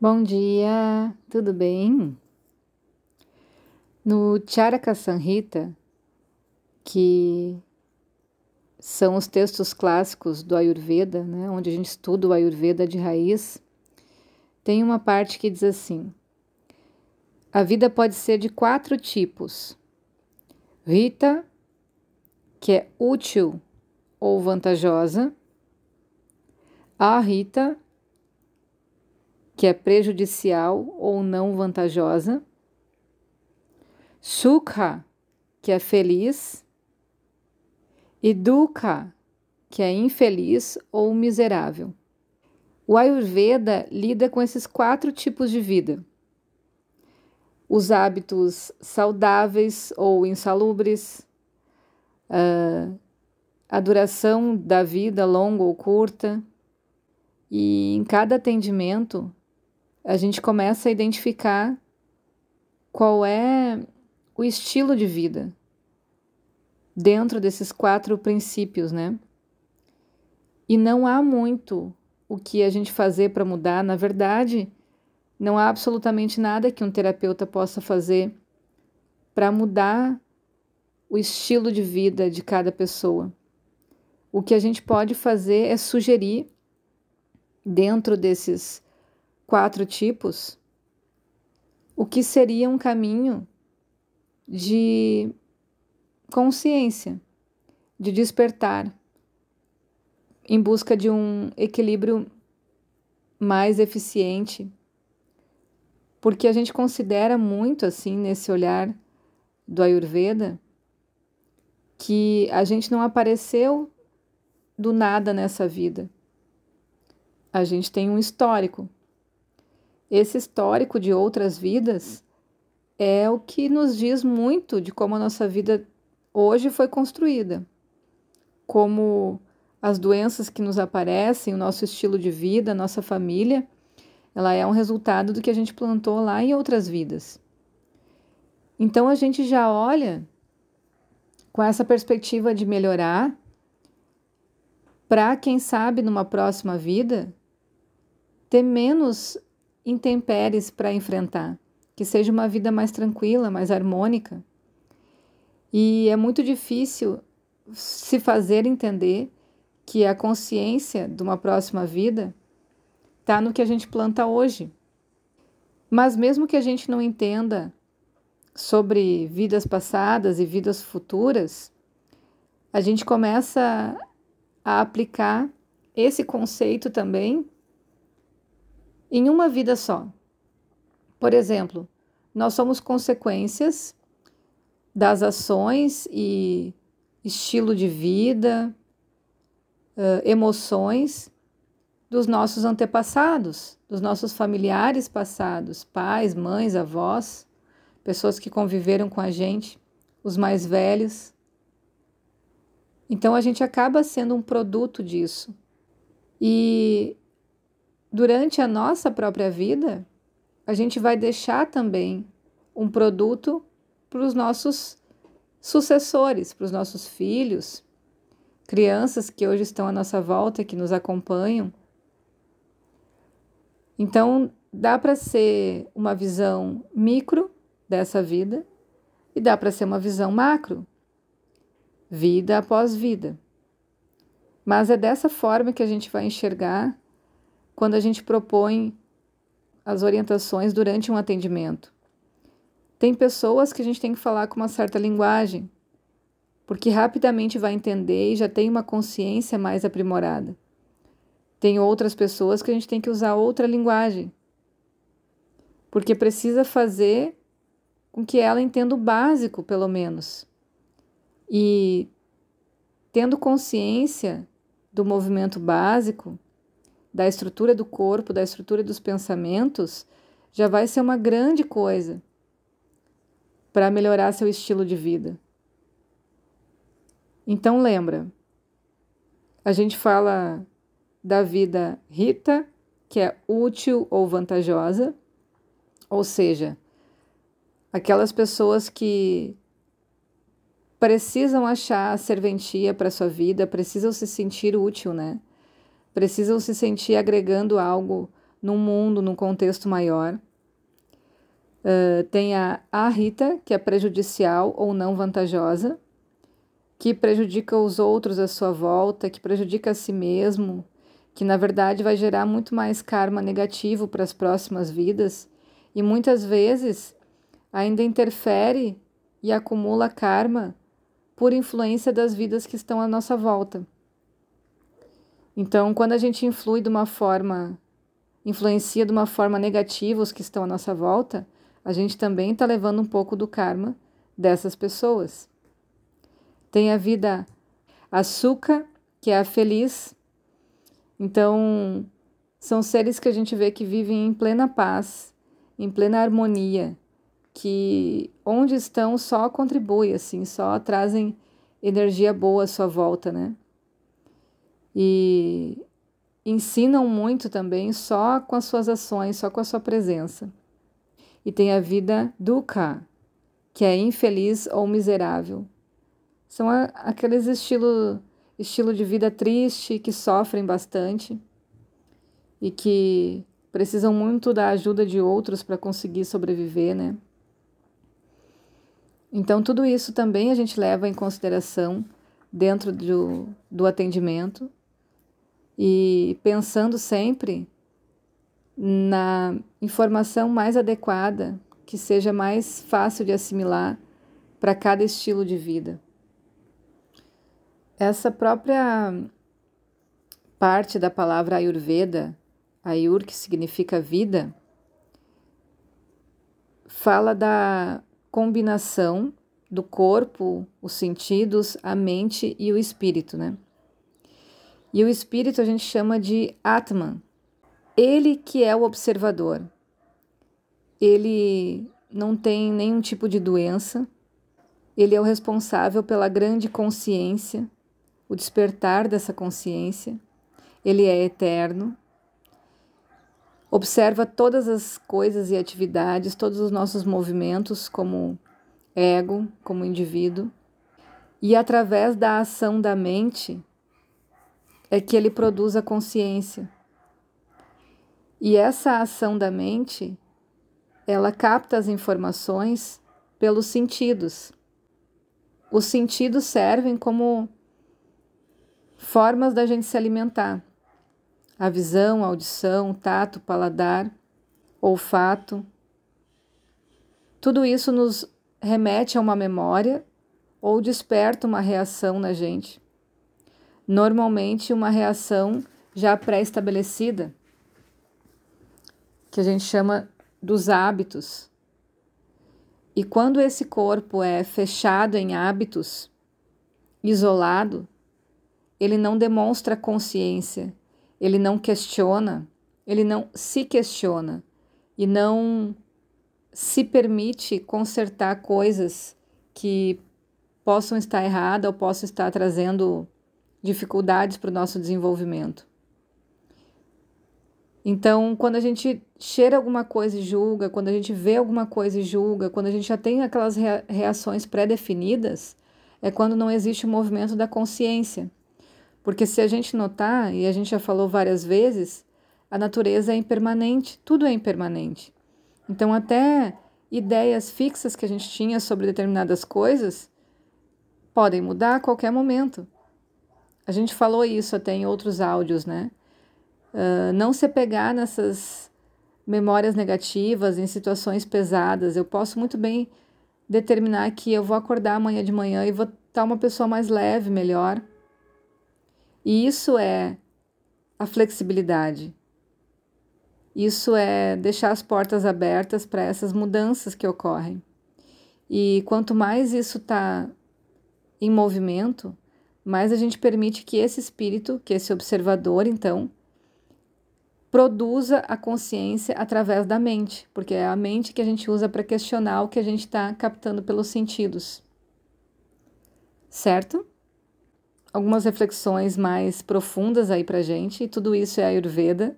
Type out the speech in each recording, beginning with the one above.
Bom dia, tudo bem? No Charaka Sanhita, que são os textos clássicos do Ayurveda, né, onde a gente estuda o Ayurveda de raiz, tem uma parte que diz assim: a vida pode ser de quatro tipos. Rita, que é útil ou vantajosa. A Rita, que é prejudicial ou não vantajosa. Sukha, que é feliz. E Dukha, que é infeliz ou miserável. O Ayurveda lida com esses quatro tipos de vida. Os hábitos saudáveis ou insalubres, a duração da vida longa ou curta. E em cada atendimento, a gente começa a identificar qual é o estilo de vida dentro desses quatro princípios, né? E não há muito o que a gente fazer para mudar, na verdade, não há absolutamente nada que um terapeuta possa fazer para mudar o estilo de vida de cada pessoa. O que a gente pode fazer é sugerir, dentro desses quatro tipos, o que seria um caminho de consciência, de despertar, em busca de um equilíbrio mais eficiente, porque a gente considera muito assim nesse olhar do Ayurveda que a gente não apareceu do nada nessa vida. A gente tem um histórico. Esse histórico de outras vidas é o que nos diz muito de como a nossa vida hoje foi construída. Como as doenças que nos aparecem, o nosso estilo de vida, a nossa família, ela é um resultado do que a gente plantou lá em outras vidas. Então a gente já olha com essa perspectiva de melhorar para quem sabe numa próxima vida ter menos intempéries para enfrentar, que seja uma vida mais tranquila, mais harmônica. E é muito difícil se fazer entender que a consciência de uma próxima vida está no que a gente planta hoje. Mas mesmo que a gente não entenda sobre vidas passadas e vidas futuras, a gente começa a aplicar esse conceito também em uma vida só. Por exemplo, nós somos consequências das ações e estilo de vida, emoções dos nossos antepassados, dos nossos familiares passados, pais, mães, avós, pessoas que conviveram com a gente, os mais velhos. Então a gente acaba sendo um produto disso. E durante a nossa própria vida, a gente vai deixar também um produto para os nossos sucessores, para os nossos filhos, crianças que hoje estão à nossa volta, que nos acompanham. Então, dá para ser uma visão micro dessa vida e dá para ser uma visão macro, vida após vida. Mas é dessa forma que a gente vai enxergar quando a gente propõe as orientações durante um atendimento. Tem pessoas que a gente tem que falar com uma certa linguagem, porque rapidamente vai entender e já tem uma consciência mais aprimorada. Tem outras pessoas que a gente tem que usar outra linguagem, porque precisa fazer com que ela entenda o básico, pelo menos. E tendo consciência do movimento básico, da estrutura do corpo, da estrutura dos pensamentos, já vai ser uma grande coisa para melhorar seu estilo de vida. Então lembra, a gente fala da vida Rita, que é útil ou vantajosa, ou seja, aquelas pessoas que precisam achar serventia para sua vida, precisam se sentir útil, né? Precisam se sentir agregando algo num mundo, num contexto maior. Uh, tem a Rita, que é prejudicial ou não vantajosa, que prejudica os outros à sua volta, que prejudica a si mesmo, que na verdade vai gerar muito mais karma negativo para as próximas vidas e muitas vezes ainda interfere e acumula karma por influência das vidas que estão à nossa volta. Então, quando a gente influi de uma forma, influencia de uma forma negativa os que estão à nossa volta, a gente também está levando um pouco do karma dessas pessoas. Tem a vida açúcar, que é a feliz. Então, são seres que a gente vê que vivem em plena paz, em plena harmonia, que onde estão só contribuem, assim, só trazem energia boa à sua volta, né? E ensinam muito também só com as suas ações, só com a sua presença. E tem a vida dukkha, que é infeliz ou miserável. São aqueles estilo estilo de vida triste que sofrem bastante e que precisam muito da ajuda de outros para conseguir sobreviver, né? Então, tudo isso também a gente leva em consideração dentro do, do atendimento e pensando sempre na informação mais adequada, que seja mais fácil de assimilar para cada estilo de vida. Essa própria parte da palavra Ayurveda, Ayur, que significa vida, fala da combinação do corpo, os sentidos, a mente e o espírito, né? E o espírito a gente chama de Atman. Ele que é o observador. Ele não tem nenhum tipo de doença. Ele é o responsável pela grande consciência, o despertar dessa consciência. Ele é eterno. Observa todas as coisas e atividades, todos os nossos movimentos como ego, como indivíduo. E através da ação da mente é que ele produz a consciência. E essa ação da mente, ela capta as informações pelos sentidos. Os sentidos servem como formas da gente se alimentar a visão, a audição, tato, paladar, olfato. Tudo isso nos remete a uma memória ou desperta uma reação na gente. Normalmente, uma reação já pré-estabelecida, que a gente chama dos hábitos. E quando esse corpo é fechado em hábitos, isolado, ele não demonstra consciência ele não questiona, ele não se questiona e não se permite consertar coisas que possam estar erradas ou possam estar trazendo dificuldades para o nosso desenvolvimento. Então, quando a gente cheira alguma coisa e julga, quando a gente vê alguma coisa e julga, quando a gente já tem aquelas reações pré-definidas, é quando não existe o movimento da consciência. Porque se a gente notar, e a gente já falou várias vezes, a natureza é impermanente, tudo é impermanente. Então, até ideias fixas que a gente tinha sobre determinadas coisas podem mudar a qualquer momento. A gente falou isso até em outros áudios, né? Uh, não se pegar nessas memórias negativas, em situações pesadas. Eu posso muito bem determinar que eu vou acordar amanhã de manhã e vou estar uma pessoa mais leve, melhor. E isso é a flexibilidade. Isso é deixar as portas abertas para essas mudanças que ocorrem. E quanto mais isso está em movimento, mais a gente permite que esse espírito, que esse observador, então, produza a consciência através da mente, porque é a mente que a gente usa para questionar o que a gente está captando pelos sentidos. Certo? algumas reflexões mais profundas aí para gente, e tudo isso é Ayurveda.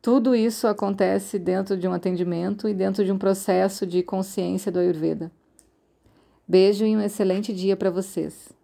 Tudo isso acontece dentro de um atendimento e dentro de um processo de consciência do Ayurveda. Beijo e um excelente dia para vocês.